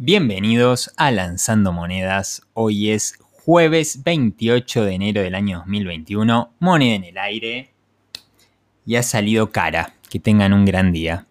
Bienvenidos a Lanzando Monedas. Hoy es jueves 28 de enero del año 2021. Moneda en el aire. Y ha salido cara. Que tengan un gran día.